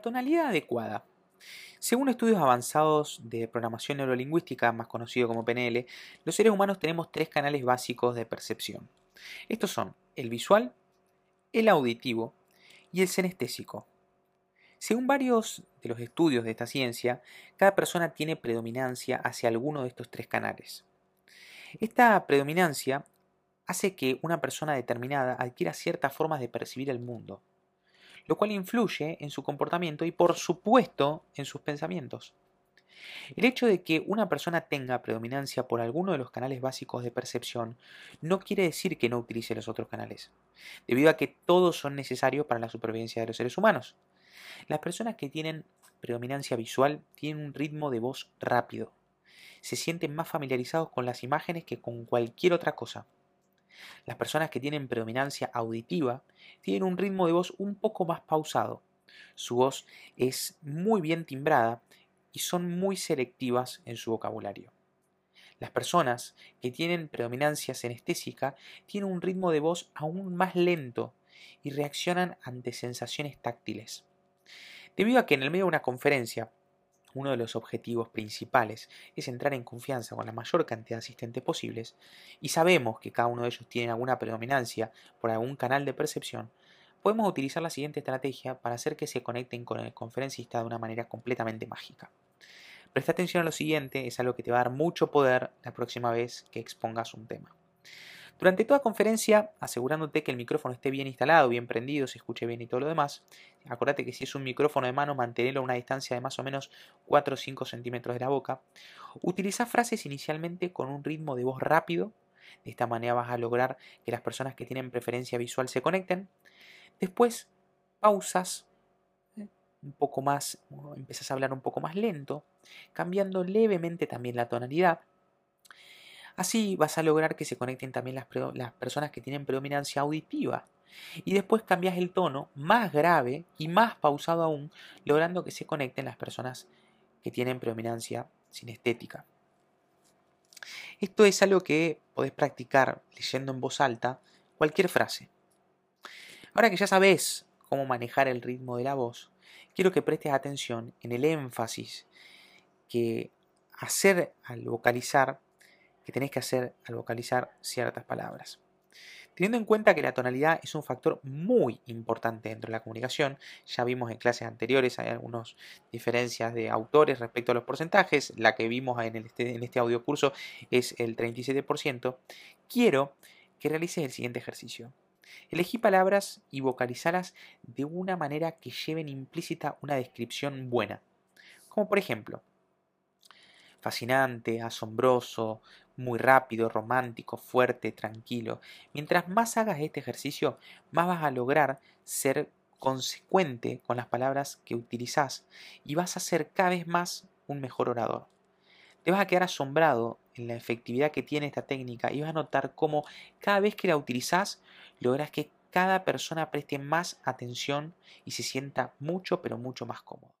tonalidad adecuada. Según estudios avanzados de programación neurolingüística, más conocido como PNL, los seres humanos tenemos tres canales básicos de percepción. Estos son el visual, el auditivo y el senestésico. Según varios de los estudios de esta ciencia, cada persona tiene predominancia hacia alguno de estos tres canales. Esta predominancia hace que una persona determinada adquiera ciertas formas de percibir el mundo, lo cual influye en su comportamiento y por supuesto en sus pensamientos. El hecho de que una persona tenga predominancia por alguno de los canales básicos de percepción no quiere decir que no utilice los otros canales, debido a que todos son necesarios para la supervivencia de los seres humanos. Las personas que tienen predominancia visual tienen un ritmo de voz rápido. Se sienten más familiarizados con las imágenes que con cualquier otra cosa. Las personas que tienen predominancia auditiva tienen un ritmo de voz un poco más pausado. Su voz es muy bien timbrada y son muy selectivas en su vocabulario. Las personas que tienen predominancia senestésica tienen un ritmo de voz aún más lento y reaccionan ante sensaciones táctiles. Debido a que en el medio de una conferencia, uno de los objetivos principales es entrar en confianza con la mayor cantidad de asistentes posibles, y sabemos que cada uno de ellos tiene alguna predominancia por algún canal de percepción, podemos utilizar la siguiente estrategia para hacer que se conecten con el conferencista de una manera completamente mágica. Presta atención a lo siguiente, es algo que te va a dar mucho poder la próxima vez que expongas un tema. Durante toda conferencia, asegurándote que el micrófono esté bien instalado, bien prendido, se escuche bien y todo lo demás. Acuérdate que si es un micrófono de mano, mantenerlo a una distancia de más o menos 4 o 5 centímetros de la boca. Utiliza frases inicialmente con un ritmo de voz rápido. De esta manera vas a lograr que las personas que tienen preferencia visual se conecten. Después, pausas ¿eh? un poco más, empiezas a hablar un poco más lento, cambiando levemente también la tonalidad Así vas a lograr que se conecten también las, personas que tienen predominancia auditiva. Y después cambias el tono más grave y más pausado aún, logrando que se conecten las personas que tienen predominancia sinestética. Esto es algo que podés practicar leyendo en voz alta cualquier frase. Ahora que ya sabes cómo manejar el ritmo de la voz, quiero que prestes atención en el énfasis que hacer al vocalizar que tenés que hacer al vocalizar ciertas palabras. Teniendo en cuenta que la tonalidad es un factor muy importante dentro de la comunicación, ya vimos en clases anteriores, hay algunas diferencias de autores respecto a los porcentajes, la que vimos en, este, en este es el 37%, quiero que realices el siguiente ejercicio. Elegí palabras y vocalizarlas de una manera que lleven implícita una descripción buena. Como por ejemplo, fascinante, asombroso, muy rápido, romántico, fuerte, tranquilo. Mientras más hagas este ejercicio, más vas a lograr ser consecuente con las palabras que utilizas y vas a ser cada vez más un mejor orador. Te vas a quedar asombrado en la efectividad que tiene esta técnica y vas a notar cómo cada vez que la utilizas logras que cada persona preste más atención y se sienta mucho pero mucho más cómodo.